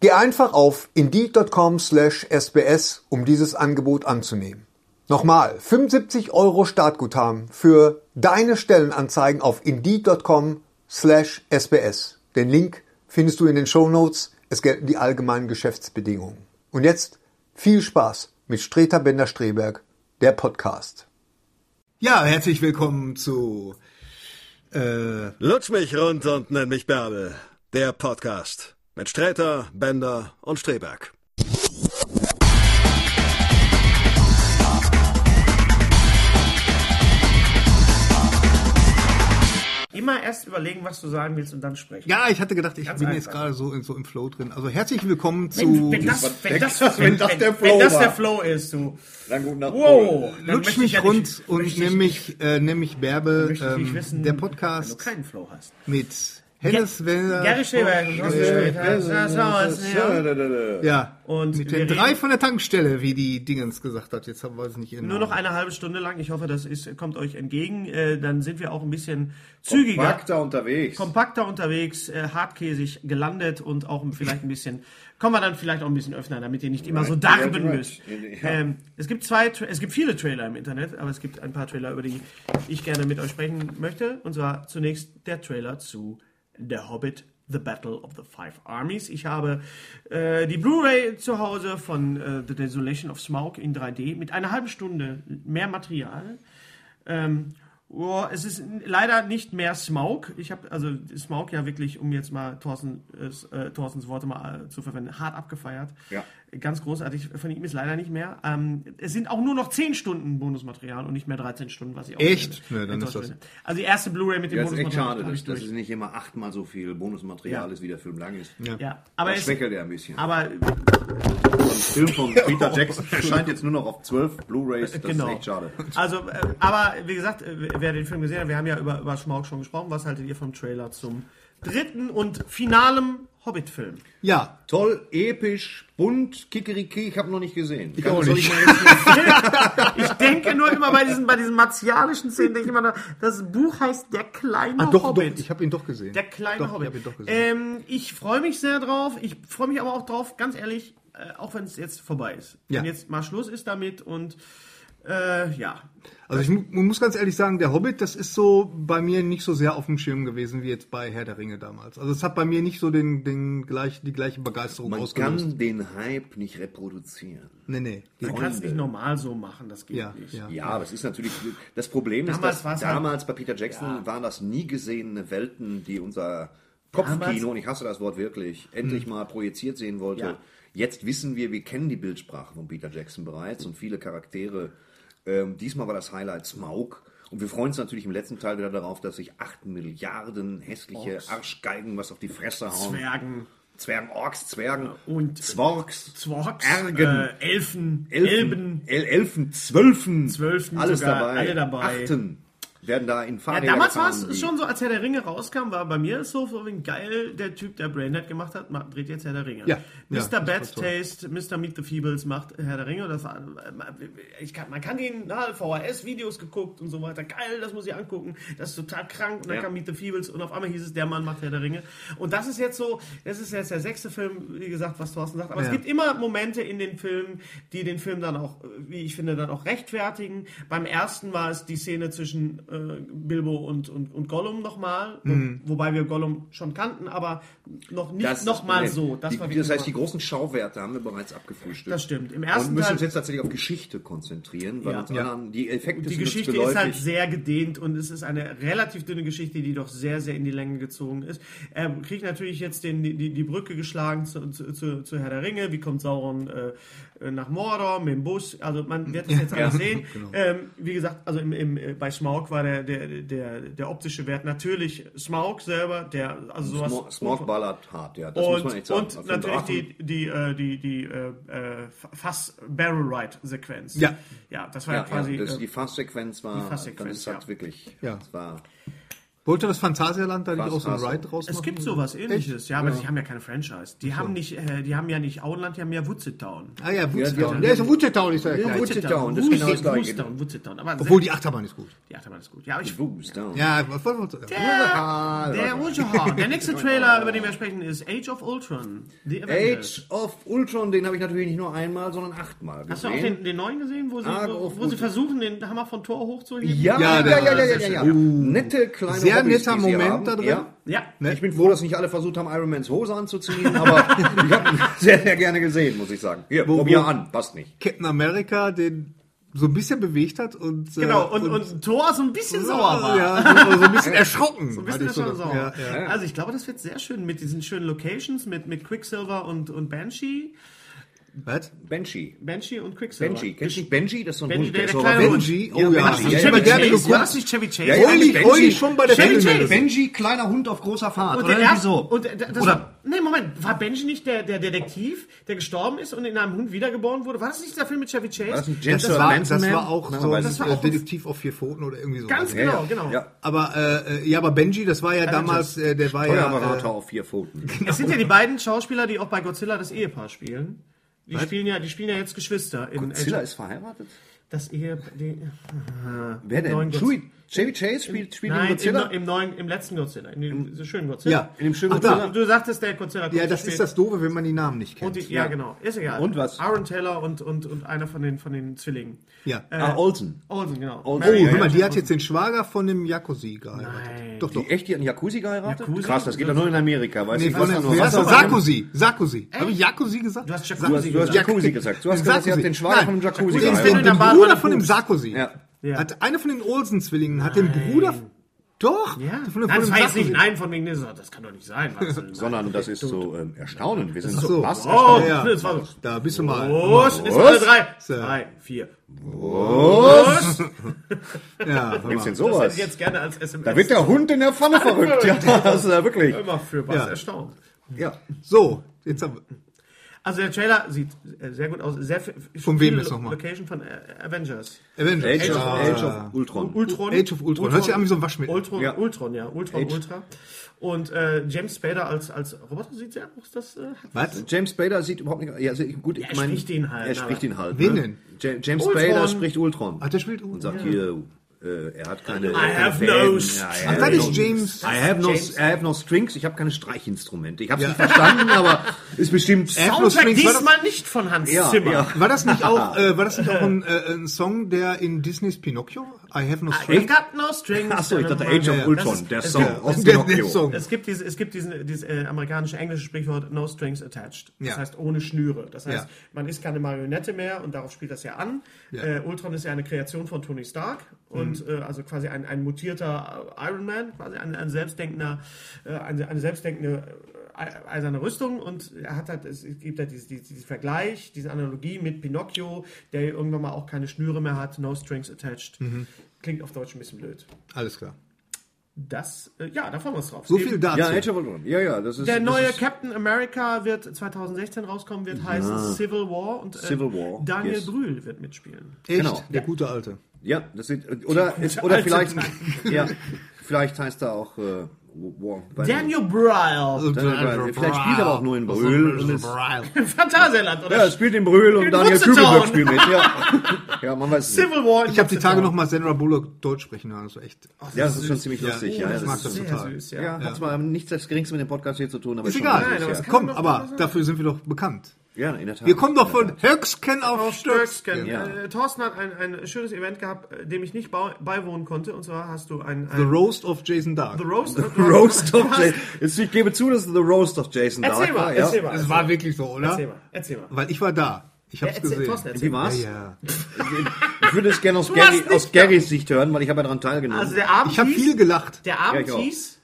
Geh einfach auf indeed.com slash sbs, um dieses Angebot anzunehmen. Nochmal, 75 Euro Startguthaben für deine Stellenanzeigen auf indeed.com slash sbs. Den Link findest du in den Show Notes. Es gelten die allgemeinen Geschäftsbedingungen. Und jetzt viel Spaß mit Streter Bender-Streberg, der Podcast. Ja, herzlich willkommen zu äh, Lutsch mich rund und nenn mich Bärbel, der Podcast mit Sträter, Bender und Streberg. Immer erst überlegen, was du sagen willst und dann sprechen. Ja, ich hatte gedacht, ich Ganz bin einfach. jetzt gerade so, in, so im Flow drin. Also herzlich willkommen zu. Wenn, wenn, das, wenn, das, wenn, wenn, das, der Flow wenn das der Flow ist, du. Dann gut nach wow, Lutsch mich ja rund nicht, und nimm mich, äh, nimm mich Bärbe, ähm, wissen, der Podcast. Wenn du keinen Flow hast. Mit Hennes Wender. Gary Schäber. Ja. Und mit den drei von der Tankstelle, wie die Dingens gesagt hat. Jetzt haben wir es nicht in Nur noch eine halbe Stunde lang. Ich hoffe, das ist, kommt euch entgegen. Äh, dann sind wir auch ein bisschen zügiger. Kompakter unterwegs. Kompakter unterwegs, äh, hartkäsig gelandet und auch vielleicht ein bisschen, kommen wir dann vielleicht auch ein bisschen öffnen, damit ihr nicht immer so darben müsst. Ähm, es gibt zwei, es gibt viele Trailer im Internet, aber es gibt ein paar Trailer, über die ich gerne mit euch sprechen möchte. Und zwar zunächst der Trailer zu der Hobbit The Battle of the Five Armies. Ich habe äh, die Blu-ray zu Hause von äh, The Desolation of Smaug in 3D mit einer halben Stunde mehr Material. Ähm, Oh, es ist leider nicht mehr Smaug. Ich habe also Smaug ja wirklich, um jetzt mal Thorsten, äh, Thorstens Worte mal äh, zu verwenden, hart abgefeiert. Ja. Ganz großartig. Von ihm ist leider nicht mehr. Ähm, es sind auch nur noch 10 Stunden Bonusmaterial und nicht mehr 13 Stunden, was ich auch Echt? Ja, dann ist das. Also die erste Blu-ray mit dem ja, Bonusmaterial. Ist echt schade, dass, dass es nicht immer achtmal so viel Bonusmaterial ja. ist, wie der Film lang ist. Ja, ja. aber das schwächelt er ein bisschen. Aber ein Film von Peter Jackson erscheint jetzt nur noch auf 12 Blu-rays. Das genau. ist echt schade. Also, äh, aber wie gesagt, äh, wer den Film gesehen hat, wir haben ja über, über Schmauk schon gesprochen. Was haltet ihr vom Trailer zum dritten und finalem Hobbit-Film? Ja, toll, episch, bunt, kikeriki. Ich habe noch nicht gesehen. Ich auch nicht. ich denke nur immer bei diesen, bei diesen martialischen Szenen, denke ich immer, das Buch heißt Der kleine ah, doch, Hobbit. Doch, ich habe ihn doch gesehen. Der kleine doch, Hobbit. Ich, ihn doch gesehen. Ähm, ich freue mich sehr drauf. Ich freue mich aber auch drauf, ganz ehrlich, auch wenn es jetzt vorbei ist. Ja. Wenn jetzt mal Schluss ist damit und äh, ja. Also ich muss ganz ehrlich sagen, der Hobbit, das ist so bei mir nicht so sehr auf dem Schirm gewesen wie jetzt bei Herr der Ringe damals. Also es hat bei mir nicht so den, den gleich, die gleiche Begeisterung Man ausgelöst. Man kann den Hype nicht reproduzieren. Nee, nee. Man kann es nicht normal so machen, das geht ja, nicht. Ja, ja, aber es ist natürlich, das Problem damals ist, dass damals halt, bei Peter Jackson ja. waren das nie gesehene Welten, die unser Kopfkino, und ich hasse das Wort wirklich, endlich hm. mal projiziert sehen wollte. Ja. Jetzt wissen wir, wir kennen die Bildsprache von Peter Jackson bereits und viele Charaktere ähm, diesmal war das Highlight Smaug. Und wir freuen uns natürlich im letzten Teil wieder darauf, dass sich 8 Milliarden hässliche Orks. Arschgeigen was auf die Fresse hauen. Zwergen. Zwergen, Orks, Zwergen und Zworks, Zworks Ergen, äh, Elfen, Elfen, Elben, El Elfen, Zwölfen, Zwölfen, alles dabei, alle dabei. Achten werden da in Fahrräder Ja, damals war es schon so, als Herr der Ringe rauskam, war bei mir so, so geil, der Typ, der Brainhead gemacht hat, macht, dreht jetzt Herr der Ringe. Ja, Mr. Ja, Bad Taste, Mr. Meet the Feebles macht Herr der Ringe. Das war, ich kann, man kann ihn, na, VHS-Videos geguckt und so weiter. Geil, das muss ich angucken. Das ist total krank. Und dann ja. kam Meet the Feebles und auf einmal hieß es, der Mann macht Herr der Ringe. Und das ist jetzt so, das ist jetzt der sechste Film, wie gesagt, was Thorsten sagt. Aber ja. es gibt immer Momente in den Filmen, die den Film dann auch, wie ich finde, dann auch rechtfertigen. Beim ersten war es die Szene zwischen äh, Bilbo und, und, und Gollum nochmal, mhm. wobei wir Gollum schon kannten, aber noch nicht nochmal so. Das, die, das heißt, die großen Schauwerte haben wir bereits abgefrühstückt. Das stimmt. Im ersten und müssen Teil, uns jetzt tatsächlich auf Geschichte konzentrieren, weil ja. uns ja. anderen, die Effekte Die Geschichte ist halt sehr gedehnt und es ist eine relativ dünne Geschichte, die doch sehr, sehr in die Länge gezogen ist. Er kriegt natürlich jetzt den, die, die Brücke geschlagen zu, zu, zu Herr der Ringe. Wie kommt Sauron äh, nach Mordor mit dem Bus? Also man wird das jetzt alles sehen. Genau. Ähm, wie gesagt, also im, im, äh, bei Smaug war der, der, der, der optische Wert natürlich Smaug selber, der also sowas. Smaug, Smaug ballert hart, ja, das und, muss man echt sagen. Und also natürlich die, die, äh, die, die äh, Fass Barrel Ride Sequenz. Ja. Ja, das war ja, ja quasi. Ja, das, die Fass-Sequenz war. Die Fass-Sequenz, das hat ja. wirklich. Ja. Das war wollte das Phantasialand da nicht auch so ein Ride draus machen? Es gibt sowas ähnliches, Echt? ja, aber ja. die haben ja keine Franchise. Die so. haben nicht, äh, die haben ja nicht Auenland, die haben ja Woodsit Town. Ah ja, Woodsit Town. Ja, ist Woodsit Town ist ja, ja Woodsit Town. Das ist genau das gleiche. Woodsit Town. Aber Obwohl die Achterbahn ist gut. Die Achterbahn ist gut. Ja, ich Ja, was wollen wir Der, der Ultra Der nächste Trailer, über den wir sprechen, ist Age of Ultron. Age of Ultron, den habe ich natürlich nicht nur einmal, sondern achtmal gesehen. Hast du auch den, den neuen gesehen, wo sie, wo, wo sie versuchen, den Hammer von Thor hochzuheben? Ja, ja, ja, ja, ja. Nette kleine Sehr netter Moment haben. da drin. Ja. ja. Ne? Ich bin froh, dass nicht alle versucht haben, Iron Mans Hose anzuziehen, aber ich habe ihn sehr, sehr gerne gesehen, muss ich sagen. Hier, wo, probier wo an, passt nicht. Captain America, den so ein bisschen bewegt hat und genau und, und, und Thor so ein bisschen oh, sauer war ja so, so ein bisschen erschrocken so ein bisschen so sauer. Ja, ja. also ich glaube das wird sehr schön mit diesen schönen Locations mit mit Quicksilver und und Banshee was? Benji. Benji und Quicksilver. Benji. Kennst du nicht Benji? Das ist so ein Benji, Hund. Der, der kleine Benji? Oh ja. ja. Ich habe gerne geguckt. War das nicht Chevy Chase? Ja, Oli, Oli schon bei der Chevy Chase. Benji, kleiner Hund auf großer Fahrt. Und oder irgendwie so. Und das oder? War, nee, Moment. War Benji nicht der, der Detektiv, der gestorben ist und in einem Hund wiedergeboren wurde? War das nicht der Film mit Chevy Chase? War das, das, war, das war auch so ein äh, Detektiv auf vier Pfoten oder irgendwie so. Ganz genau, genau. Aber, äh, ja, aber Benji, das war ja damals, äh, der war ja... Steuerberater auf vier Pfoten. Es sind ja die beiden Schauspieler, die auch bei Godzilla das Ehepaar spielen. Die spielen ja, die spielen ja jetzt Geschwister. In Godzilla ist verheiratet? Das Ehe, die, äh, Wer denn? Chewie, Chevy Chase spielt, spielt Nein, Godzilla? Im, im, neuen, im letzten Godzilla, in dem Im, schönen Godzilla. Ja, in dem schönen Godzilla. Du sagtest, der Godzilla Ja, das ist das Doofe, wenn man die Namen nicht kennt. Die, ja, ja, genau. Ist egal. Und was? Aaron Taylor und, und, und einer von den, von den Zwillingen. Ja. Äh, ah, Olsen. Olsen, genau. Olsen. Oh, ja, hör mal, die hat jetzt den Schwager von dem Jacuzzi geheiratet. Nein. Doch, doch. Die, echt, die hat einen Jacuzzi geheiratet? Jacuzzi? Krass, das geht doch nur in Amerika, weißt nee, du? Von der, nur, Sarkozy. Sarkozy. Habe ich Jacuzzi gesagt? Du hast Jacuzzi, du hast Jacuzzi gesagt. Du hast gesagt, sie hat den Schwager von dem Jacuzzi geheiratet. Den Bruder von dem Sarkozy. Ja. Ja. Hat einer von den Olsen-Zwillingen hat den Bruder. Doch! Ja. Von, von Nein, das jetzt nicht nein von wegen das kann doch nicht sein. Sondern das ist so ähm, erstaunend. Wir sind so, so was oh, ja. Da bist du mal. Los, ist alle drei. Drei, vier. Was? ja, gibt's denn sowas? Das hätte ich jetzt gerne als SMS. Da wird der Hund in der Pfanne verrückt. Ja, das ist ja wirklich. Immer für was ja. erstaunt. Ja. So, jetzt haben wir. Also der Trailer sieht äh, sehr gut aus. Sehr von wem ist nochmal? Location von äh, Avengers. Avengers. Age, of, Age of Ultron. Ultron. Age of Ultron. Hört sich an wie so ein Waschmittel. Ultron, ja. Ultron, ja. Ultron, Age. Ultra. Und äh, James Spader als, als Roboter sieht sehr aus. Das, äh, Was? James Spader sieht überhaupt nicht... Ja, also gut, ja, er mein, spricht ihn halt. Er spricht ihn halt. Wen ne? denn? James Ultron. Spader spricht Ultron. Ach, der spielt Ultron. Und sagt ja. hier... Äh, er hat keine. I have no. Ach, das ist James. I have no, I have no strings. Ich habe keine Streichinstrumente. Ich habe es ja. nicht verstanden, aber ist bestimmt. Soundtrack diesmal nicht von Hans ja, Zimmer. Ja. War das nicht auch? Äh, war das nicht auch ein, äh, ein Song, der in Disneys Pinocchio? I have no strings. I got no strings. Achso, ich dachte Age of Ultron, der Song aus Pinocchio. Es gibt dieses, es gibt diesen, dieses äh, amerikanische englische Sprichwort No strings attached. Das heißt ohne Schnüre. Das heißt, man ist keine Marionette mehr und darauf spielt das ja an. Äh, Ultron ist ja eine Kreation von Tony Stark und mhm. äh, also quasi ein, ein mutierter Iron Man, quasi ein, ein selbstdenkender, äh, eine, eine selbstdenkende äh, eiserne Rüstung und er hat halt, es gibt halt diesen, diesen Vergleich, diese Analogie mit Pinocchio, der irgendwann mal auch keine Schnüre mehr hat, no strings attached. Mhm. Klingt auf Deutsch ein bisschen blöd. Alles klar. Das, äh, ja, da freuen wir uns drauf. So viel dazu. Ja, Age of Ultron. Ja, ja, das ist. Der das neue ist Captain America wird 2016 rauskommen, wird ja. heißen Civil War und äh, Civil War. Daniel yes. Brühl wird mitspielen. Echt? Genau. Der ja. gute Alte. Ja, das sind, oder, ist, oder vielleicht, ja, vielleicht heißt er auch, äh, Wow. Daniel Bryle. Vielleicht spielt er auch nur in Brühl. Phantasialand, oder? Ja, er spielt in Brühl und Daniel Kübelberg spielt mit. Ja. ja, man weiß Civil War. Ich habe die Tage noch mal Sandra Bullock Deutsch sprechen hören. Also echt. Ach, das ja, das ist schon ziemlich lustig. Ja, ja, ich mag das total. Süß, ja. ja, hat zwar nichts das Geringste mit dem Podcast hier zu tun, aber ist egal. Nein, aber Komm, aber dafür sind wir doch bekannt. Ja, in der Tat. Wir kommen doch von Höcksken auf Stöcksken. Ja. Äh, Thorsten hat ein, ein schönes Event gehabt, äh, dem ich nicht beiwohnen konnte. Und zwar hast du ein... ein The Roast of Jason Dark. The Roast, the Roast of Jason Jetzt, Ich gebe zu, dass es The Roast of Jason Dark erzähl mal, war. Erzähl mal. Es war wirklich so, oder? Erzähl mal. Erzähl mal. Weil ich war da. Ich hab's ja, erzähl, gesehen. Thorsten, Wie war's? Ja, ja. Ich würde es gerne aus, Gary, aus Garys Sicht hören, weil ich habe ja daran teilgenommen. Also der Abend ich habe viel gelacht. Der Abend ja, hieß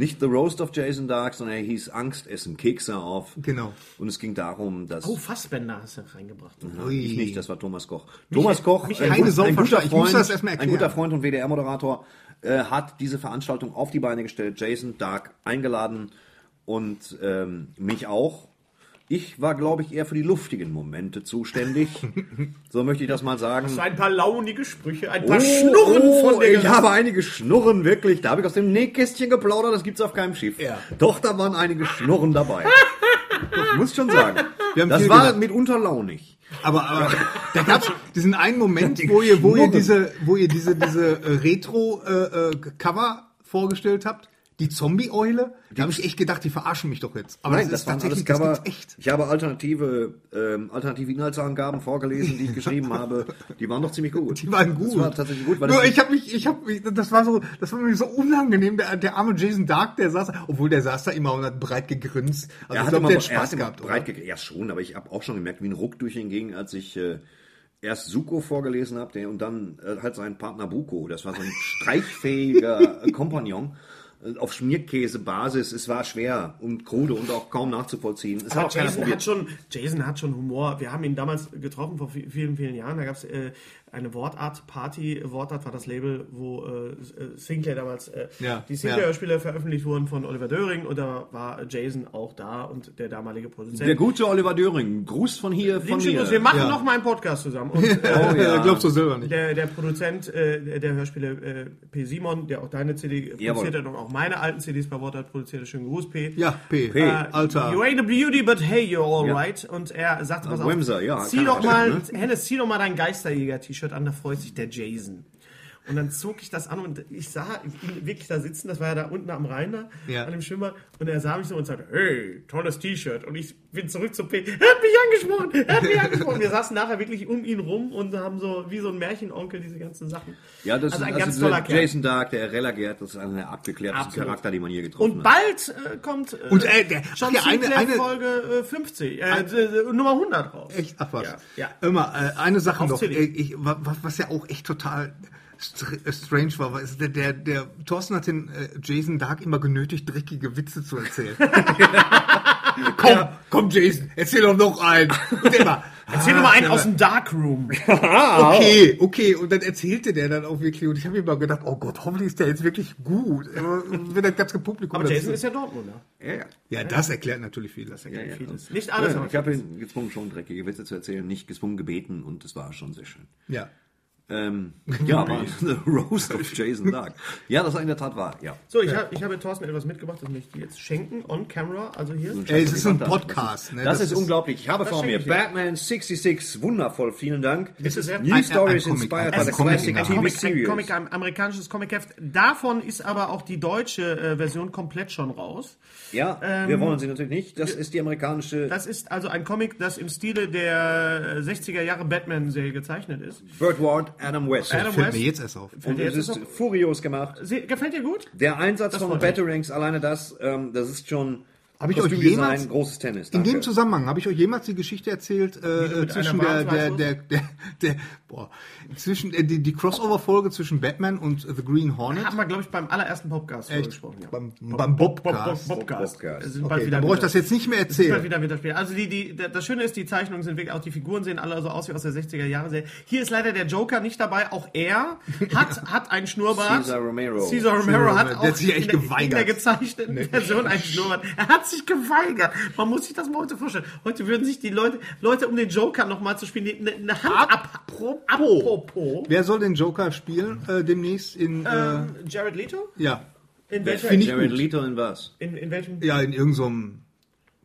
nicht The Roast of Jason Dark, sondern er hieß Angstessen, Kekse auf. Genau. Und es ging darum, dass. Oh, Fassbänder hast du reingebracht. Ja, ich nicht, das war Thomas Koch. Mich, Thomas Koch, mich ein, ein, ein, guter Freund, ein guter Freund und WDR-Moderator, äh, hat diese Veranstaltung auf die Beine gestellt, Jason Dark eingeladen und ähm, mich auch. Ich war, glaube ich, eher für die luftigen Momente zuständig. so möchte ich das mal sagen. Das ein paar launige Sprüche, ein paar oh, Schnurren oh, von der Ich habe einige Schnurren, wirklich. Da habe ich aus dem Nähkästchen geplaudert, das gibt's auf keinem Schiff. Ja. Doch, da waren einige Schnurren dabei. das muss ich schon sagen. das war gedacht. mitunter launig. Aber, aber da gab's diesen einen Moment, wo ihr, wo ihr diese, wo ihr diese, diese äh, Retro-Cover äh, äh, vorgestellt habt die Zombie-Eule, da habe ich echt gedacht, die verarschen mich doch jetzt. Aber Nein, das, das ist tatsächlich Cover, das echt. Ich habe alternative, ähm, alternative Inhaltsangaben vorgelesen, die ich geschrieben habe. Die waren doch ziemlich gut. Die waren gut. Das war tatsächlich gut. Weil Nur ich habe mich, ich habe, das war so, das war mir so unangenehm. Der, der arme Jason Dark, der saß, obwohl der saß da immer und hat breit gegrinst. Also er ich glaube, der hat Spaß gehabt. Breit oder? ja schon, aber ich habe auch schon gemerkt, wie ein Ruck durch ihn ging, als ich äh, erst Suko vorgelesen habe, und dann äh, halt seinen Partner Buko. Das war so ein streichfähiger Kompagnon auf Schmierkäsebasis. Es war schwer und krude und auch kaum nachzuvollziehen. Es hat Jason, hat schon, Jason hat schon Humor. Wir haben ihn damals getroffen vor vielen, vielen Jahren. Da gab es äh, eine Wortart-Party. Wortart war das Label, wo äh, Sinclair damals äh, ja, die Sinclair-Spiele ja. veröffentlicht wurden von Oliver Döring und da war Jason auch da und der damalige Produzent. Der gute Oliver Döring. Gruß von hier, von mir. Gruß. Wir machen ja. noch mal einen Podcast zusammen. Und, äh, oh, ja. glaubst du selber nicht. Der, der Produzent äh, der Hörspiele äh, P. Simon, der auch deine CD produziert hat und auch meine alten CDs bei Wortart produziert. Schönen Gruß, P. Ja, P. P. Äh, Alter. You ain't a beauty, but hey, you're alright. Und er sagte, was auf, ja, zieh doch mal, ne? Hennes, zieh doch mal dein Geisterjäger-T-Shirt an, da freut sich der Jason. Und dann zog ich das an und ich sah ihn wirklich da sitzen, das war ja da unten am Rhein da, ja. an dem Schwimmer. Und er sah mich so und sagte, hey, tolles T-Shirt. Und ich bin zurück zu P. Er hat mich angesprochen, er hat mich angesprochen. Wir saßen nachher wirklich um ihn rum und haben so wie so ein Märchenonkel diese ganzen Sachen. Ja, das also ist ein also ganz toller Kerl. Jason Dark, der Rella Gerd, das ist einer der abgeklärtesten Charakter, die man hier getroffen hat. Und bald äh, kommt äh, und, äh, der, John ja, eine, eine, Folge äh, 50, äh, Nummer 100 raus. Echt? Ach was. Ja. ja. Immer, äh, eine Sache noch, ich, was, ja auch echt total äh, strange war, weil der, der, der Thorsten hat den äh, Jason Dark immer genötigt, dreckige Witze zu erzählen. komm, ja. komm Jason, erzähl doch noch einen. Und immer, Erzähl doch mal einen aus dem Darkroom. okay, okay. Und dann erzählte der dann auch wirklich. Und ich habe mir mal gedacht, oh Gott, hoffentlich ist der jetzt wirklich gut. Wenn das ganze Publikum. Aber Jason ist ja Dortmunder. Ja, ja. ja, das erklärt natürlich vieles. Das erklärt ja, vieles. Nicht alles. Ja, ich habe ihn gezwungen, schon dreckige Witze zu erzählen, nicht gezwungen gebeten und das war schon sehr schön. Ja. Ähm, ja, aber The Roast of Jason Dark. Ja, das in der Tat wahr, ja. So, ich, hab, ich habe Thorsten etwas mitgebracht, das möchte ich dir jetzt schenken, on camera, also hier. Ey, es ist ein Podcast. Ne? Das, das ist, ist unglaublich. Ich habe vor mir Batman 66, wundervoll, vielen Dank. Das ist New ein, Stories ein, ein inspired by the classic TV Comic, series. Ein, Comic, ein amerikanisches Comicheft. Davon ist aber auch die deutsche äh, Version komplett schon raus. Ja, ähm, wir wollen sie natürlich nicht. Das ist die amerikanische... Das ist also ein Comic, das im Stile der 60er Jahre Batman-Serie gezeichnet ist. Burt Ward, Adam West. Adam fällt mir jetzt erst auf. Und es ist furios gemacht. Sie, gefällt dir gut? Der Einsatz das von Batterings, alleine das, ähm, das ist schon habe ich euch jemals großes Tennis. Danke. In dem Zusammenhang habe ich euch jemals die Geschichte erzählt äh, zwischen der der, der der der boah, zwischen äh, die, die Crossover Folge zwischen Batman und The Green Hornet. Haben wir glaube ich beim allerersten Podcast gesprochen. Ja. Beim, beim Bobcast. Bob, Bob, Bobcast. Bobcast. Sind okay, brauche ich das jetzt nicht mehr erzählen. Wieder, wieder Also die die das Schöne ist, die Zeichnungen sind wirklich auch die Figuren sehen alle so aus wie aus der 60er Jahre Serie. Hier ist leider der Joker nicht dabei, auch er hat hat ein Schnurrbart. Caesar Romero. Caesar Romero hat auch der hat sich echt in, geweigert. in der gezeichneten Version ein Schnurrbart. Er hat sich geweigert. Man muss sich das mal heute vorstellen. Heute würden sich die Leute, Leute um den Joker nochmal zu spielen, eine, eine Hand ab. Apropos. Wer soll den Joker spielen äh, demnächst in. Äh, ähm, Jared Leto? Ja. In welcher? Jared Leto in was? In, in welchem? Ja, in irgendeinem.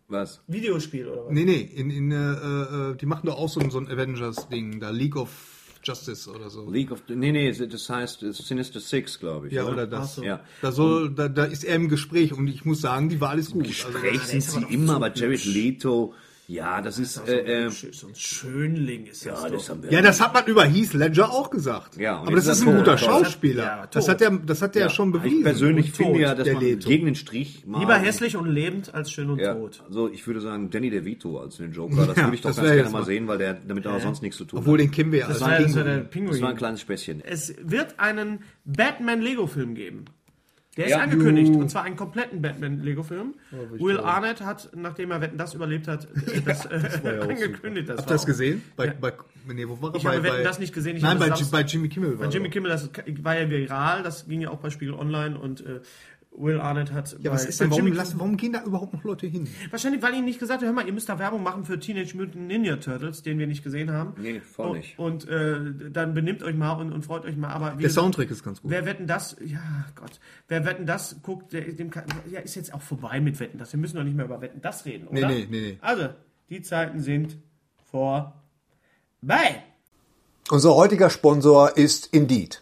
Was? Videospiel oder was? Nee, nee, in, in, äh, äh die machen doch auch so, so ein Avengers-Ding, da League of Justice oder so. League of nee nee, das heißt Sinister Six, glaube ich. Ja, oder, oder das. So. Ja. Da soll da, da ist er im Gespräch und ich muss sagen, die Wahl ist gut. Im Gespräch also, sind sie immer, aber Jared Leto Ja, das ist, So, äh, äh, so ein Schönling ist das. ja, doch. das haben wir. Ja, das hat man über Heath Ledger auch gesagt. Ja, aber das ist ein er guter tot. Schauspieler. Ja, das tot. hat er, das hat er ja, schon bewiesen. Ich persönlich Und finde tot, ja, dass der man Leto. gegen den Strich mal. Lieber hässlich und lebend als schön und Ja, tot. also ich würde sagen Danny DeVito als den Joker. Das Ja, würde ich doch das ganz gerne mal sehen, weil der damit auch sonst nichts zu tun Obwohl hat. den kennen wir ja Das war, das war der Pinguin. Das war ein kleines Späßchen. Es wird einen Batman-Lego-Film geben. Der ist Ja. angekündigt. Juhu. Und zwar einen kompletten Batman-Lego-Film. Will Arnett hat, nachdem er Wetten das überlebt hat, äh, das, äh, angekündigt. Das Habt ihr das gesehen? Bei, Ja. bei, nee, wo war er? Ich bei, habe Wetten bei, das nicht gesehen. Ich Nein, habe bei, das Samstag- bei Jimmy Kimmel war Bei Jimmy. Kimmel, das war ja viral, das ging ja auch bei Spiegel Online und äh, Will Arnett hat. Ja, bei, was ist denn, warum, Jimmy lassen, warum gehen da überhaupt noch Leute hin? Wahrscheinlich, weil ihnen nicht gesagt hat, hör mal, ihr müsst da Werbung machen für Teenage Mutant Ninja Turtles, den wir nicht gesehen haben. Nee, voll und, nicht. Und äh, dann benimmt euch mal und, und freut euch mal. Aber wie Der gesagt, Soundtrack ist ganz gut. Wer wetten das? Ja, Gott. Wer wetten das guckt, der, dem kann, ja, ist jetzt auch vorbei mit wetten das. Wir müssen doch nicht mehr über wetten das reden, oder? Nee, nee, nee, nee. Also, die Zeiten sind vorbei. Unser heutiger Sponsor ist Indeed.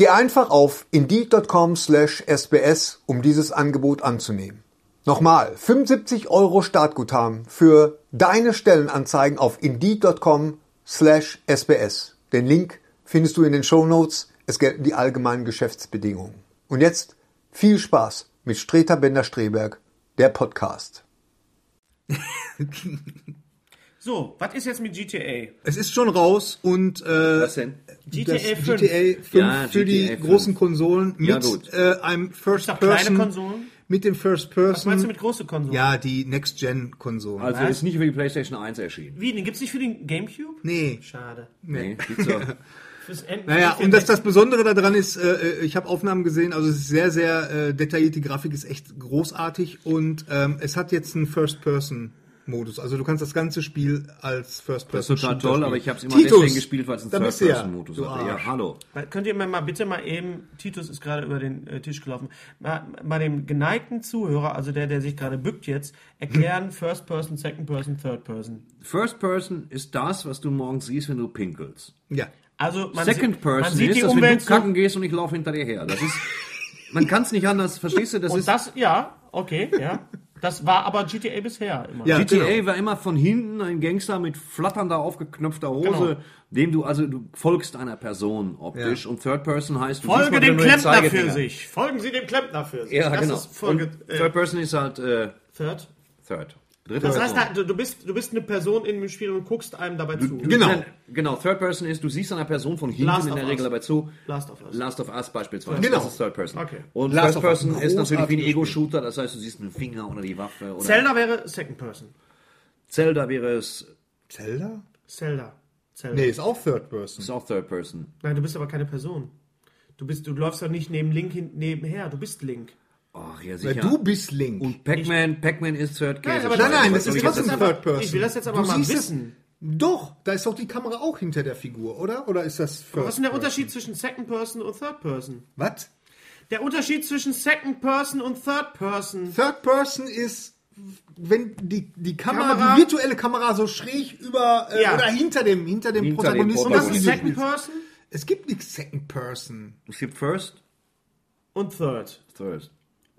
Geh einfach auf indeed.com slash sbs, um dieses Angebot anzunehmen. Nochmal, 75 Euro Startguthaben für deine Stellenanzeigen auf indeed.com slash sbs. Den Link findest du in den Shownotes. Es gelten die allgemeinen Geschäftsbedingungen. Und jetzt viel Spaß mit Streter Bender-Streberg, der Podcast. So, was ist jetzt mit GTA? Es ist schon raus und äh, Was denn? GTA das 5. GTA 5 Ja, für die GTA 5. großen Konsolen mit Ja, äh, einem First doch kleine Person Konsolen? mit dem First Was Person. meinst du mit große Konsolen? ja, die Next Gen Konsolen. Also ist nicht für die PlayStation 1 erschienen. Wie, den gibt's nicht für den Gamecube? nee. Schade. Nee, gibt's doch. Fürs End Naja, und das, den- das Besondere daran ist, äh, ich habe Aufnahmen gesehen, also es ist sehr, sehr äh, detailliert, die Grafik ist echt großartig und ähm, es hat jetzt einen First-Person-Modus. Also du kannst das ganze Spiel als First-Person Das ist total toll, spielen. aber ich habe es immer Titus, deswegen gespielt, weil es einen da bist du ja, du hatte. Ja, hallo. Könnt ihr mir mal bitte mal eben, Titus ist gerade über den äh, Tisch gelaufen, mal, mal dem geneigten Zuhörer, also der, der sich gerade bückt jetzt, erklären First Person, Second Person, Third Person. First Person ist das, was du morgens siehst, wenn du pinkelst. Ja. Also man Second sieht, Person man sieht ist, die dass wenn Umwelt du so, kacken gehst und ich laufe hinter dir her. Das ist, man kann es nicht anders, verstehst du? Das und ist, das, ja, okay, ja. Das war aber GTA bisher immer. Ja, GTA genau. war immer von hinten ein Gangster mit flatternder, aufgeknöpfter Hose, Genau. dem du, also du folgst einer Person optisch Ja. und Third Person heißt, du Folge dem Klempner für sich. Folgen Sie dem Klempner für sich. Ja, das genau. ist Folge, und äh, Third Person ist halt äh, Third. Third. Dritte Das heißt, Person. du, du, bist, du bist eine Person in dem Spiel und guckst einem dabei zu. Genau. Genau, Third Person ist, du siehst einer Person von hinten Last in der Regel Us. dabei zu. Last of Us. Last of Us beispielsweise. Genau. Das ist Third Person. Okay. Und Last First Person ist natürlich wie ein Ego-Shooter, das heißt, du siehst einen Finger oder die Waffe. Oder Zelda wäre Second Person. Zelda wäre es, Zelda? Zelda. Zelda. Nee, ist auch Third Person. ist auch Third Person. Nein, du bist aber keine Person. Du bist, du läufst doch nicht neben Link hin, nebenher. Du bist Link. Ach ja, Weil sicher. du bist Link. und Pac-Man, Pac-Man ist Third Nein, Case. aber nein, nein, das ist trotzdem? Third Person. Ich will das jetzt aber Du mal siehst es- wissen. Doch, da ist doch die Kamera auch hinter der Figur, oder? Oder ist das First Was ist denn der Person? Unterschied zwischen Second Person und Third Person? Was? Der Unterschied zwischen Second Person und Third Person. Third Person ist, wenn die, die Kamera, Kamera- die virtuelle Kamera so schräg über äh, Ja. oder hinter dem, hinter dem Hinter dem Protagonisten. Und was ist Second. Person Es gibt nichts Second Person. Es gibt First, und Third? Third.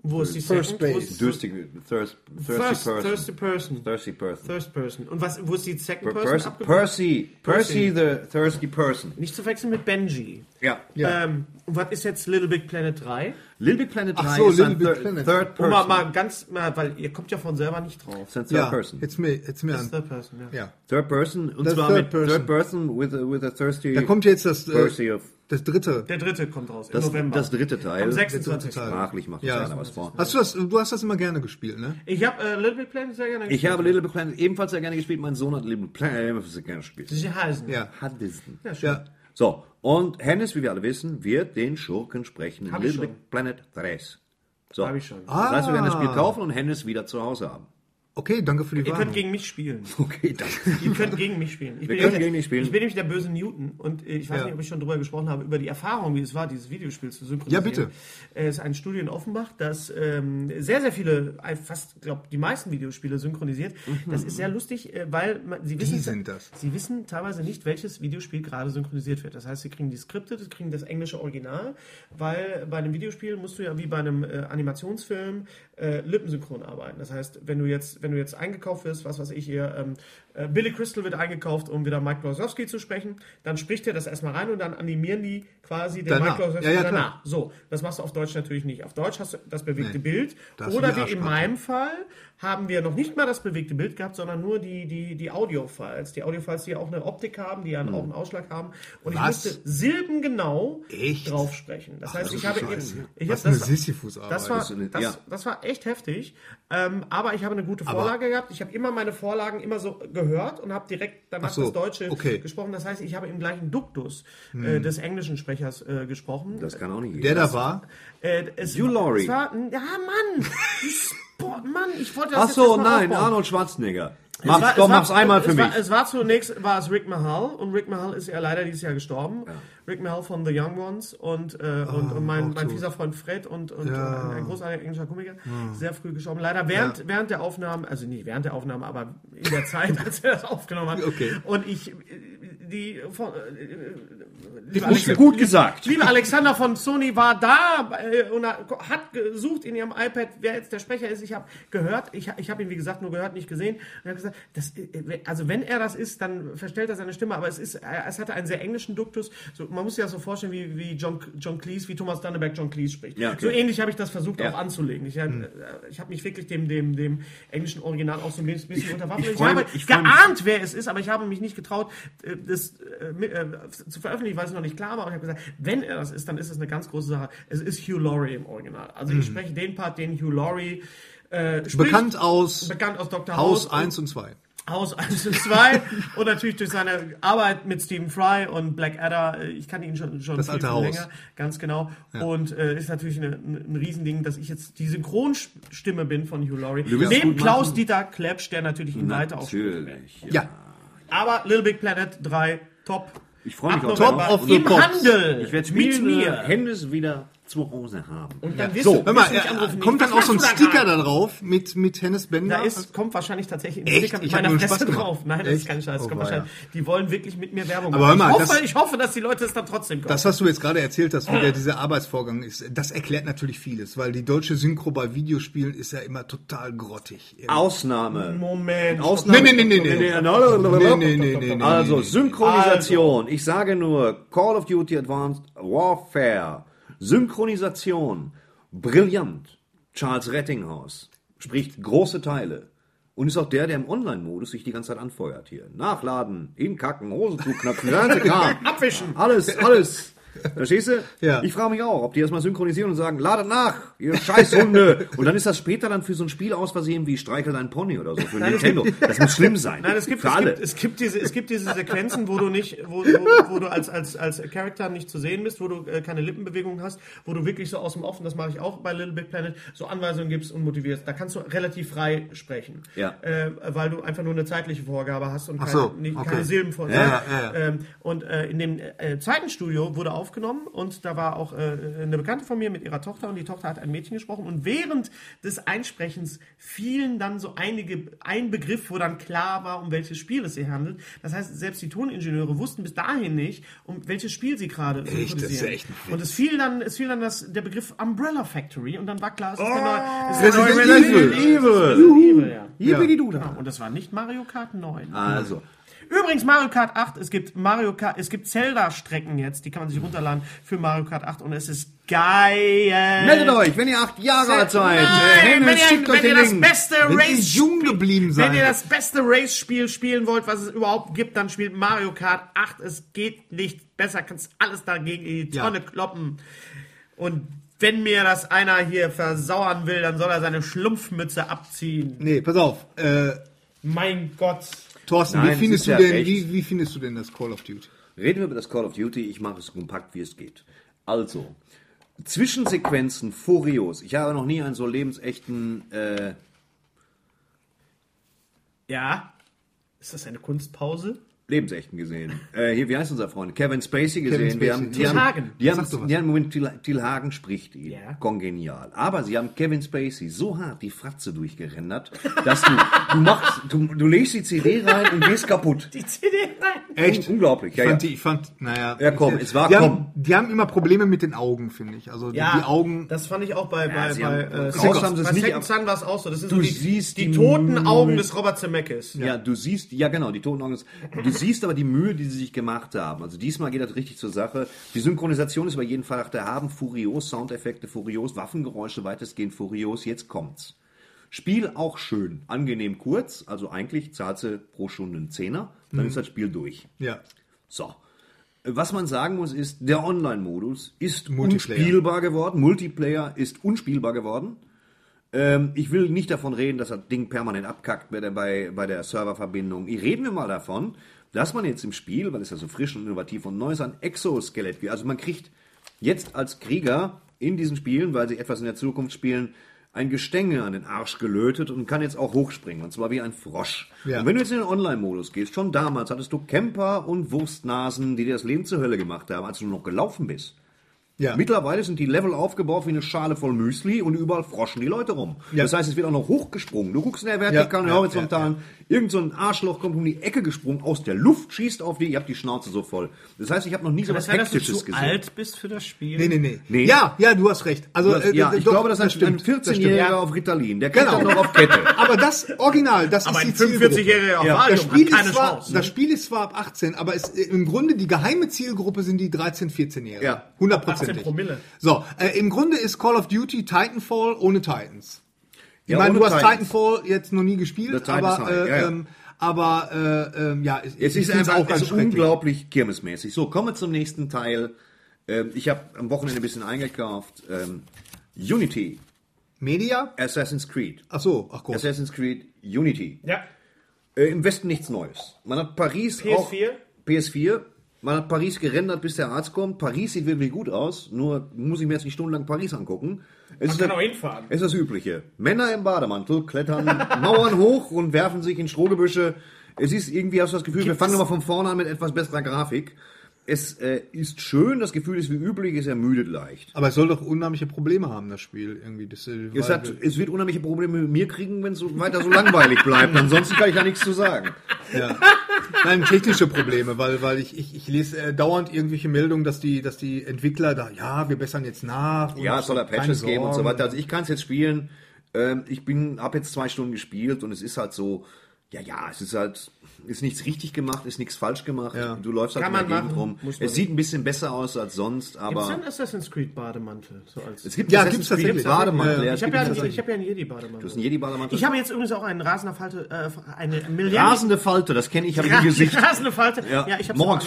Wo ist die First Second? Base. Thirsty, thirst, thirsty First, Person. thirsty Person. Thirsty Person. First Person. Und was, wo ist die Second Per- Person? Percy? Percy, Percy, the thirsty person. Nicht zu wechseln mit Benji. Ja. Ja. Ähm, und was ist jetzt Little Big Planet 3? Little Big Planet 3 Ach so, ist Little ein Big Planet. Third Um Person. mal, mal ganz, mal, weil ihr kommt ja von selber nicht drauf. Ein Third ja, Person. jetzt mir, jetzt mir an. Third Person, ja. Ja. Third Person und Das zwar Third mit Person. Third Person with a, with a thirsty Da kommt jetzt das, äh, Percy of Das dritte. Der dritte kommt raus das, im November. Das dritte Teil. Am 26. Teil. Sprachlich macht ja, keiner was vor. Hast du, das, du hast das immer gerne gespielt, ne? Ich habe äh, Little Big Planet sehr gerne gespielt. Ich habe Little Big Planet ebenfalls sehr gerne gespielt. Mein Sohn hat Little Big Planet sehr gerne gespielt. Sie heißen. Ja. Hat Ja, schön. ja. So, und Hennis, wie wir alle wissen, wird den Schurken sprechen. Hab Little Big Planet 3. So. Habe ich schon. Das heißt, wir werden das Spiel ah. kaufen und Hennis wieder zu Hause haben. Okay, danke für die Ihr könnt gegen mich spielen. Okay, danke. Ihr könnt gegen mich spielen. Ich Wir können gegen dich spielen. Ich bin nämlich der böse Newton und äh, ich weiß ja. nicht, ob ich schon drüber gesprochen habe, über die Erfahrung, wie es war, dieses Videospiel zu synchronisieren. Ja, bitte. Es ist ein Studio in Offenbach, das ähm, sehr, sehr viele, äh, fast, glaube die meisten Videospiele synchronisiert. Mhm. Das ist sehr lustig, äh, weil man, sie wissen, sind das? sie wissen teilweise nicht, welches Videospiel gerade synchronisiert wird. Das heißt, sie kriegen die Skripte, sie kriegen das englische Original, weil bei einem Videospiel musst du ja wie bei einem äh, Animationsfilm äh, lippensynchron arbeiten. Das heißt, wenn du jetzt, wenn du jetzt eingekauft wirst, was weiß ich hier, ähm, äh, Billy Crystal wird eingekauft, um wieder Mike Wazowski zu sprechen, dann spricht er das erstmal rein und dann animieren die quasi den danach. Mike Wazowski ja, ja, danach. So, das machst du auf Deutsch natürlich nicht. Auf Deutsch hast du das bewegte nee, Bild. Oder wie in meinem Fall haben wir noch nicht mal das bewegte Bild gehabt, sondern nur die, die, die Audio-Files. Die Audio-Files, die auch eine Optik haben, die ja hm. auch einen Ausschlag haben. Und Was? ich musste silbengenau echt? drauf sprechen. Das Ach, heißt, das ich habe jetzt, ich Was habe das, das war, das, ja. das war echt heftig. Ähm, aber ich habe eine gute Vorlage aber gehabt. Ich habe immer meine Vorlagen immer so gehört und habe direkt danach so, das Deutsche okay. gesprochen. Das heißt, ich habe im gleichen Duktus äh, hm. äh, des englischen Sprechers äh, gesprochen. Das kann auch nicht. Der da war? Äh, es, Hugh Laurie. ja, Mann! Boah, Mann, ich wollte das Ach so, nein, aufbauen. Arnold Schwarzenegger. Mach's, war, komm, mach's einmal für es mich. War, es war zunächst war es Rick Mahal und Rick Mahal ist ja leider dieses Jahr gestorben. Ja. Rick Mahal von The Young Ones und, äh, oh, und, und, mein, mein fieser Freund Fred und, und ja. ein, ein großartiger englischer Komiker, ja. sehr früh gestorben. Leider während, ja. während der Aufnahme, also nicht während der Aufnahme, aber in der Zeit, als er das aufgenommen hat. Okay. Und ich die von, äh, Alex, gut gesagt. Liebe Alexander von Sony war da äh, und hat gesucht in ihrem iPad, wer jetzt der Sprecher ist. Ich habe gehört, ich, ich habe ihn wie gesagt nur gehört, nicht gesehen. Und er gesagt, das, äh, also wenn er das ist, dann verstellt er seine Stimme. Aber es ist, es hatte einen sehr englischen Duktus. So, man muss sich das so vorstellen, wie, wie John, John Cleese, wie Thomas Danneberg John Cleese spricht. Ja, okay. So ähnlich habe ich das versucht ja. auch anzulegen. Ich, hm. ich habe mich wirklich dem, dem, dem englischen Original auch so ein bisschen ich, unterworfen. Ich, ich habe ich geahnt, wer es ist, aber ich habe mich nicht getraut, das das äh, äh, zu veröffentlichen, weil es noch nicht klar war. Und ich habe gesagt, wenn er das ist, dann ist das eine ganz große Sache. Es ist Hugh Laurie im Original. Also mhm. ich spreche den Part, den Hugh Laurie äh, spricht. Bekannt aus, bekannt aus Dr. House, House 1 und 2. Haus 1 und 2 und natürlich durch seine Arbeit mit Stephen Fry und Blackadder. Äh, ich kannte ihn schon, schon das viel, alte Haus. länger, ganz genau. Ja. Und äh, ist natürlich eine, ein Riesending, dass ich jetzt die Synchronstimme bin von Hugh Laurie. Neben Klaus-Dieter Klepsch, der natürlich ihn weiter auch Natürlich, ja. ja. Aber Little Big Planet 3 top. Ich freue mich auch Top of the Im Pops. Handel. Ich werde mit mir. Hände wieder zu Hause haben. Und dann ja. so, hör mal, äh, kommt dann auch so ein Sticker da drauf mit, mit Hennes Bender? Da ist, kommt wahrscheinlich tatsächlich ein Sticker mit meiner Fresse drauf. Nein, das Echt? ist kein Scheiß. Oh, ja. Die wollen wirklich mit mir Werbung Aber machen. Ich, hoffe, ich hoffe, dass die Leute es dann trotzdem kaufen. Das, was du jetzt gerade erzählt hast, wie der dieser Arbeitsvorgang ist, das erklärt natürlich vieles, weil die deutsche Synchro bei Videospielen ist ja immer total grottig. Ausnahme. Moment. Ausnahme. Nee, nee, nee, nee. Nee, nee, nee, nee. Also, Synchronisation. Ich sage nur Call of Duty Advanced Warfare. Synchronisation, brillant. Charles Rettinghaus spricht große Teile. Und ist auch der, der im Online-Modus sich die ganze Zeit anfeuert hier. Nachladen, hinkacken, Hose zuknöpfen, ganze Kram. Abwischen. Alles, alles. Verstehst du? Ja. Ich frage mich auch, ob die das mal synchronisieren und sagen, ladet nach, ihr Scheißhunde. und dann ist das später dann für so ein Spiel aus Versehen wie Streichel dein Pony oder so für Nein, Nintendo. Das muss schlimm sein. Nein, es gibt, für es alle. Gibt, es gibt diese, es gibt diese Sequenzen, wo du nicht, wo, wo, wo du als, als, als Charakter nicht zu sehen bist, wo du äh, keine Lippenbewegungen hast, wo du wirklich so aus dem Offen, das mache ich auch bei Little Big Planet, so Anweisungen gibst und motivierst. Da kannst du relativ frei sprechen. Ja. Äh, weil du einfach nur eine zeitliche Vorgabe hast und keine, so, nicht, okay. keine Silben von. Ja, ja, ja. Ähm, und äh, in dem äh, zweiten Studio wurde aufgenommen und da war auch äh, eine Bekannte von mir mit ihrer Tochter und die Tochter hat ein Mädchen gesprochen und während des Einsprechens fielen dann so einige, ein Begriff, wo dann klar war, um welches Spiel es sich handelt. Das heißt, selbst die Toningenieure wussten bis dahin nicht, um welches Spiel sie gerade synchronisieren. Und es fiel dann, es fiel dann das, der Begriff Umbrella Factory und dann war klar, es ist oh, der neue, es ist der neue Resident Evil. Evil. ja. Hier ja. Genau. Und das war nicht Mario Kart 9. Also. Übrigens Mario Kart 8, es gibt Mario Kart, es gibt Zelda-Strecken jetzt, die kann man sich runter runterladen für Mario Kart 8 und es ist geil. Meldet euch, wenn ihr acht Jahre alt seid. Nein, wenn ihr, wenn ihr das beste Wenn Race jung geblieben seid. wenn ihr das beste Race-Spiel spielen wollt, was es überhaupt gibt, dann spielt Mario Kart 8. Es geht nicht besser, kannst alles dagegen in die Ja. Tonne kloppen. Und wenn mir das einer hier versauern will, dann soll er seine Schlumpfmütze abziehen. Nee, pass auf. Äh, Mein Gott. Thorsten, Nein, wie es findest du denn, wie, wie findest du denn das Call of Duty? Reden wir über das Call of Duty. Ich mache es so kompakt, wie es geht. Also, Zwischensequenzen furios. Ich habe noch nie einen so lebensechten äh, Ja. Ist das eine Kunstpause? Lebensechten gesehen. Äh, hier, wie heißt unser Freund? Kevin Spacey gesehen. Kevin Wir Spacey. haben, die haben, Hagen. die haben, doch was. die haben Moment, Til, Til Hagen spricht ihn. Ja. Kongenial. Aber sie haben Kevin Spacey so hart die Fratze durchgerendert, dass du, du machst, du, du legst die CD rein und gehst kaputt. Die CD rein. Echt? Unglaublich. Ja, Ich fand, ja. die, ich fand, naja. Ja, komm, es war die komm. Haben, die haben immer Probleme mit den Augen, finde ich. Also die, Ja, die Augen. das fand ich auch bei, bei, sie bei, haben- äh, Second, haben sie es bei nicht, Second Son war es auch so. Das sind Du so die, siehst die die toten. Augen des Robert Zemeckis. Ja, du siehst, ja genau, die toten Augen. Du siehst aber die Mühe, die sie sich gemacht haben. Also diesmal geht das richtig zur Sache. Die Synchronisation ist über jeden Fall nach der haben. Furios, Soundeffekte furios, Waffengeräusche weitestgehend furios. Jetzt kommt's. Spiel auch schön, angenehm kurz. Also eigentlich zahlt sie pro Stunde einen Zehner. Dann ist das Spiel durch. Ja. So. Was man sagen muss, ist, der Online-Modus ist unspielbar geworden. Multiplayer ist unspielbar geworden. Ähm, ich will nicht davon reden, dass das Ding permanent abkackt bei der, bei, bei der Serververbindung. Ich reden wir mal davon, dass man jetzt im Spiel, weil es ja so frisch und innovativ und neu ist, ein Exoskelett, also man kriegt jetzt als Krieger in diesen Spielen, weil sie etwas in der Zukunft spielen, ein Gestänge an den Arsch gelötet und kann jetzt auch hochspringen. Und zwar wie ein Frosch. Ja. Und wenn du jetzt in den Online-Modus gehst, schon damals hattest du Camper und Wurstnasen, die dir das Leben zur Hölle gemacht haben, als du noch gelaufen bist. Ja. Mittlerweile sind die Level aufgebaut wie eine Schale voll Müsli und überall froschen die Leute rum. Ja. Das heißt, es wird auch noch hochgesprungen. Du guckst in der vertikalen, Ja, ja, ja, horizontalen, irgend so ein Arschloch kommt um die Ecke gesprungen, aus der Luft schießt auf die, ihr habt die Schnauze so voll. Das heißt, ich habe noch nie so was das sein, dass du zu gesehen. alt bist für das Spiel? Nee, nee, nee, Nee. Ja, ja, du hast recht. Also, hast, äh, ja, ich doch, glaube, das ist ein, stimmt, ein das stimmt. 14-Jähriger auf Ritalin. Der Genau. dann noch auf Kette. Aber das Original, das Aber ist ein die Zielgruppe. 45-Jähriger auf Das Valium Spiel, hat keine ist zwar, Chance. das Spiel ist zwar ab 18, aber es, äh, im Grunde die geheime Zielgruppe sind die 13-, 14-Jährigen. Ja. 100%. 18 Promille. So, äh, im Grunde ist Call of Duty Titanfall ohne Titans. Ich Ja, meine, du hast Titans. Titanfall jetzt noch nie gespielt, aber, äh, ja, ja. ähm, aber äh, ähm, ja, es, Es ist einfach auch ganz ist unglaublich kirmesmäßig. So, kommen wir zum nächsten Teil. Ähm, ich habe am Wochenende ein bisschen eingekauft. Ähm, Unity, Media? Assassin's Creed. Ach so, ach Gott. Assassin's Creed Unity. Ja. Äh, Im Westen nichts Neues. Man hat Paris auch... PS4? PS4. Man hat Paris gerendert, bis der Arzt kommt. Paris sieht wirklich gut aus, nur muss ich mir jetzt nicht stundenlang Paris angucken. Es ist kann das- auch hinfahren. Es ist das Übliche. Männer im Bademantel klettern Mauern hoch und werfen sich in Strohgebüsche. Es ist irgendwie, hast du das Gefühl, wir fangen nochmal von vorne an mit etwas besserer Grafik. Es äh, ist schön, das Gefühl ist wie üblich, es ermüdet leicht. Aber es soll doch unheimliche Probleme haben, das Spiel. Irgendwie. Das, äh, Es, hat, es wird unheimliche Probleme mit mir kriegen, wenn es so weiter so langweilig bleibt. Ansonsten kann ich da nichts zu sagen. Ja. Nein, technische Probleme, weil, weil ich, ich, ich lese äh, dauernd irgendwelche Meldungen, dass die, dass die Entwickler da, ja, wir bessern jetzt nach. Ja, es soll da Patches geben und so weiter. Also ich kann es jetzt spielen. Ähm, ich bin, habe jetzt zwei Stunden gespielt und es ist halt so, ja, ja, es ist halt, ist nichts richtig gemacht, ist nichts falsch gemacht. Ja. Du läufst halt Kann in der man Gegend machen, rum. Es sieht ein bisschen besser aus als sonst, Gibt es aber einen Assassin's Creed Bademantel? So als es gibt Ja, Assassin's gibt's Creed tatsächlich. Bademantel. Ja, ich habe ja, einen- ich hab ja einen Jedi-Bademantel. Du hast einen Jedi-Bademantel. Ich habe jetzt übrigens auch einen rasender Falte, äh, eine Millennium... rasende Falte, das kenne ich, habe ich im Gesicht. Rasende Falte. Ja. Ja, ich habe Morgens!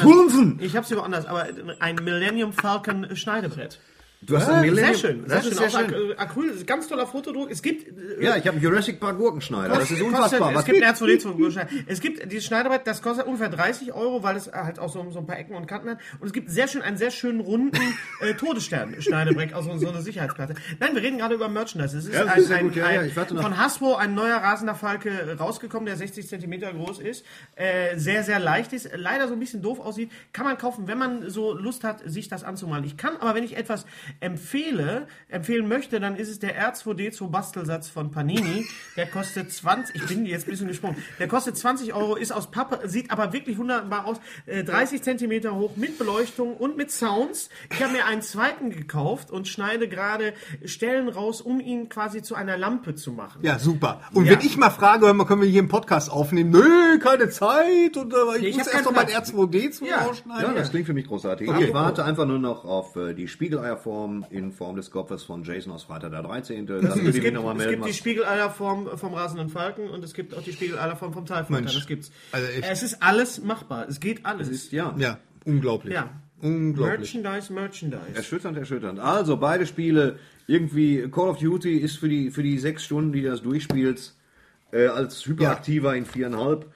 Ich habe sie woanders, aber ein Millennium Falcon Schneidebrett. Du hast ein Millennium. Sehr schön, sehr Das schön. sehr schön. Ac- Acryl, ein ganz toller Fotodruck. Es gibt äh, Ja, ich habe Jurassic Park Gurkenschneider. Das ist Kostet- unfassbar. Es gibt ein R2D2 Gurkenschneider. Es gibt dieses Schneiderbrett, das kostet ungefähr 30 Euro, weil es halt auch so, so ein paar Ecken und Kanten hat. Und es gibt sehr schön einen sehr schönen runden äh, Todesstern-Schneidebrett, also so eine Sicherheitsplatte. Nein, wir reden gerade über Merchandise. Es ist, Ja, ein, ist ein. Ja, ja, ein, ich warte noch. von Hasbro ein neuer rasender Falke rausgekommen, der 60 Zentimeter groß ist, äh, sehr, sehr leicht ist, leider so ein bisschen doof aussieht. Kann man kaufen, wenn man so Lust hat, sich das anzumalen. Ich kann aber, wenn ich etwas empfehle, empfehlen möchte, dann ist es der R2D2 Bastelsatz von Panini. Der kostet 20, ich bin jetzt ein bisschen gesprungen, der kostet 20 Euro, ist aus Pappe, sieht aber wirklich wunderbar aus, 30 äh, Zentimeter hoch mit Beleuchtung und mit Sounds. Ich habe mir einen zweiten gekauft und schneide gerade Stellen raus, um ihn quasi zu einer Lampe zu machen. Ja, super. Und ja. wenn ich mal frage, können wir hier einen Podcast aufnehmen? Nö, keine Zeit und äh, ich, ich muss erst noch mein R2D zu ja. rausschneiden. Ja, das klingt für mich großartig. Okay. Ich warte einfach nur noch auf äh, die Spiegeleierform in Form des Kopfes von Jason aus Freitag der 13. Dann es, gibt, melden, es gibt die Spiegeleierform vom rasenden Falken und es gibt auch die Spiegeleierform vom TIE Fighter. Das gibt's. Also es ist alles machbar. Es geht alles. Es ist, ja. ja, unglaublich. Ja. Unglaublich. Merchandise, Merchandise. Erschütternd, erschütternd. Also beide Spiele irgendwie Call of Duty ist für die für die sechs Stunden, die du das durchspielst, äh, als hyperaktiver ja. in viereinhalb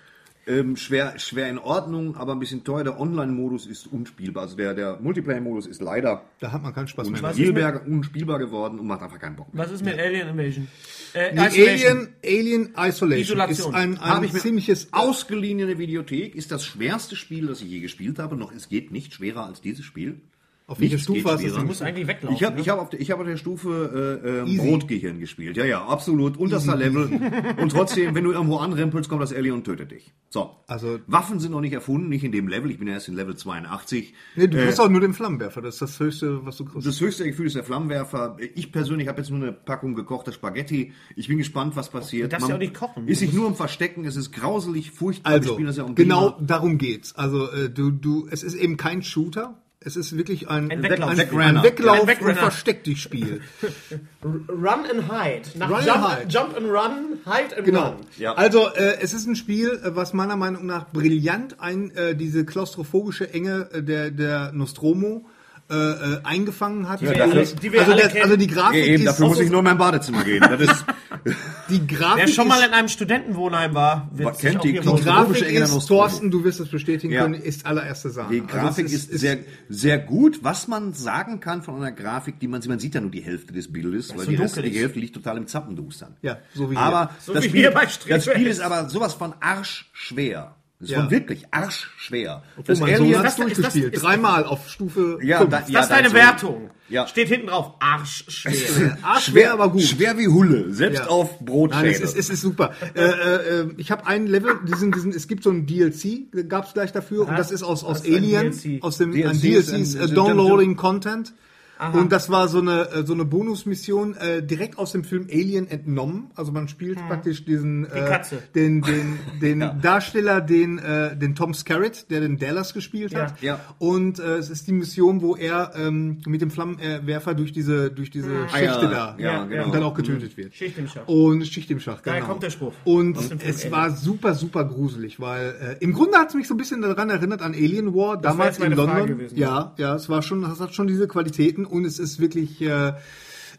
ähm, schwer, schwer in Ordnung, aber ein bisschen teuer. Der Online-Modus ist unspielbar. Also der, der Multiplayer-Modus ist leider da hat man keinen Spaß unspielbar, unspielbar geworden und macht einfach keinen Bock mehr. Was ist mit ja. Alien Invasion? Äh, Alien, Alien Isolation, Isolation. ist ein, ein ich ziemliches ausgeliehene Videothek. Ist das schwerste Spiel, das ich je gespielt habe. Noch es geht nicht schwerer als dieses Spiel. Auf welcher Stufe hast du? Du musst eigentlich weglaufen. Ich habe ne? ich hab auf, der, ich hab auf der Stufe äh, äh, Brotgehirn gespielt. Ja, ja, absolut. Unterster Level. und trotzdem, wenn du irgendwo anrempelst, kommt das Alien und tötet dich. So. Also, Waffen sind noch nicht erfunden, nicht in dem Level. Ich bin erst in Level 82. Nee, du kriegst äh, auch nur den Flammenwerfer. Das ist das Höchste, was du kriegst. Das höchste Gefühl ist der Flammenwerfer. Ich persönlich habe jetzt nur eine Packung gekochter Spaghetti. Ich bin gespannt, was passiert. Du darfst Man ja auch nicht kochen. Ist sich nur um Verstecken. Es ist grauselig, furchtbar. Also, ja genau darum geht's. Also, äh, du, du, es ist eben kein Shooter es ist wirklich ein, ein Weglauf, ein, ein Weglauf ein und versteck dich Spiel. run and hide. Nach run jump, and hide. jump and run, hide and genau. run. Ja. Also äh, es ist ein Spiel, äh, was meiner Meinung nach brillant ein, äh, diese klaustrophobische Enge äh, der, der Nostromo äh, äh, eingefangen hat. Ja, dafür, die wir also, der, also die Grafik eben, ist dafür muss ich nur in mein Badezimmer gehen. Das ist die Grafik Wer schon mal in einem Studentenwohnheim war, wird kennt die, die Grafik ist, Thorsten, du wirst es bestätigen ja. können, ist allererste Sahne. Die also Grafik also ist, ist, sehr, sehr gut. Was man sagen kann von einer Grafik, die man sieht, man sieht ja nur die Hälfte des Bildes, weil die restliche Hälfte liegt total im Zappendustern. Ja, so wie aber so das, wie Spiel, das Spiel ist aber sowas von arschschwer. Das ja. war wirklich arschschwer. Obwohl das Alien so hat durchgespielt. Ist, Dreimal auf Stufe ja, Da, ja, das ist deine Wertung. Ja. Steht hinten drauf. Arschschwer. Arschschwer, aber gut. Schwer wie Hulle. Selbst ja. auf Brotschädel. Nein, es ist, es ist super. äh, äh, ich habe ein Level, diesen, diesen, es gibt so ein DLC, gab es gleich dafür. Was? Und das ist aus, aus Alien. Aus dem DLC ein DLC ist, ein, Downloading Content. Aha. Und das war so eine äh, so eine Bonusmission äh, direkt aus dem Film Alien entnommen. Also man spielt hm. praktisch diesen äh, den den den ja. Darsteller, den äh, den Tom Skerritt, der den Dallas gespielt hat. Ja. Und äh, es ist die Mission, wo er ähm, mit dem Flammenwerfer durch diese durch diese hm. Schächte ah, ja. da ja, genau. und dann auch getötet wird. Schicht im Schacht. Und Schicht im Schacht. Genau. Da kommt der Spruch. Und es Alien. war super super gruselig, weil äh, im Grunde hat es mich so ein bisschen daran erinnert an Alien War das damals in London. Gewesen, ja, ja, es war schon, das hat schon diese Qualitäten und es ist wirklich äh,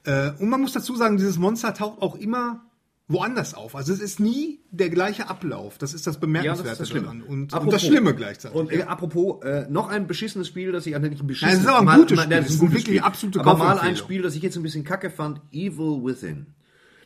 äh, und man muss dazu sagen, dieses Monster taucht auch immer woanders auf. Also es ist nie der gleiche Ablauf. Das ist das Bemerkenswerte ja, das ist das daran. Und, apropos, und, das Schlimme gleichzeitig. Und äh, apropos, äh, noch ein beschissenes Spiel, das ich also nicht ein beschissenes... Nein, das ist aber ein gutes Spiel. Das ist ein wirklich Spiel. absolute Aber mal ein Spiel, das ich jetzt ein bisschen kacke fand, Evil Within.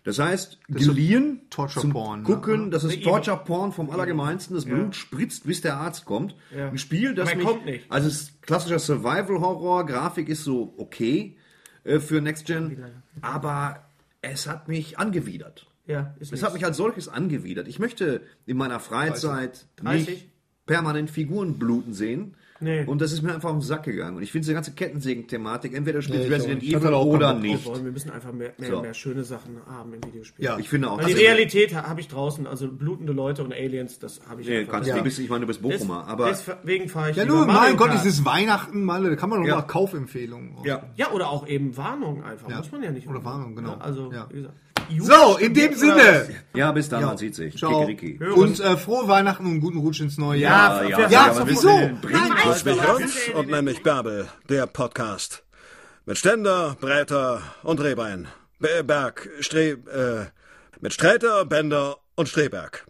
Das heißt, das geliehen Torture zum Porn, Gucken, ja. das ist Torture Porn vom Allergemeinsten. Das Blut ja. spritzt, bis der Arzt kommt. Ja. Ein Spiel, das mich, kommt nicht. also es ist klassischer Survival Horror. Grafik ist so okay äh, für Next Gen, aber es hat mich angewidert. Ja, ist es hat mich als solches angewidert. Ich möchte in meiner Freizeit 30. nicht permanent Figuren bluten sehen. Nee. Und das ist mir einfach auf den Sack gegangen. Und ich finde diese ganze Kettensägen-Thematik, entweder spielt nee, Resident Evil oder nicht. Wir müssen einfach mehr, mehr, so. mehr, schöne Sachen haben im Videospiel. Ja, ich finde auch. Weil die Realität habe ich draußen, also blutende Leute und Aliens, das habe ich nee, kannst ja. du bist, Ich meine, du bist Bochumer, aber... Deswegen fahre ich Ja, nur, mein Gott, es ist Weihnachten, mal, da kann man doch ja. mal Kaufempfehlungen. Ja. ja, oder auch eben Warnungen einfach, ja. muss man ja nicht. Oder Warnungen, genau. also, wie gesagt. So, in dem Sinne. Ja, bis dann, ja. man sieht sich. Ciao. Und äh, frohe Weihnachten und einen guten Rutsch ins neue Jahr. Ja, ja, ja, ja wieso? Ich bin Rutsch und nenne mich Bärbel, der Podcast. Mit Ständer, Breiter und Rehbein. Berg, Stre... Äh, mit Sträter, Bänder und Streberg.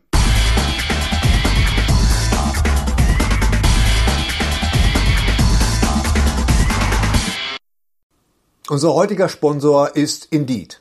Unser heutiger Sponsor ist Indeed.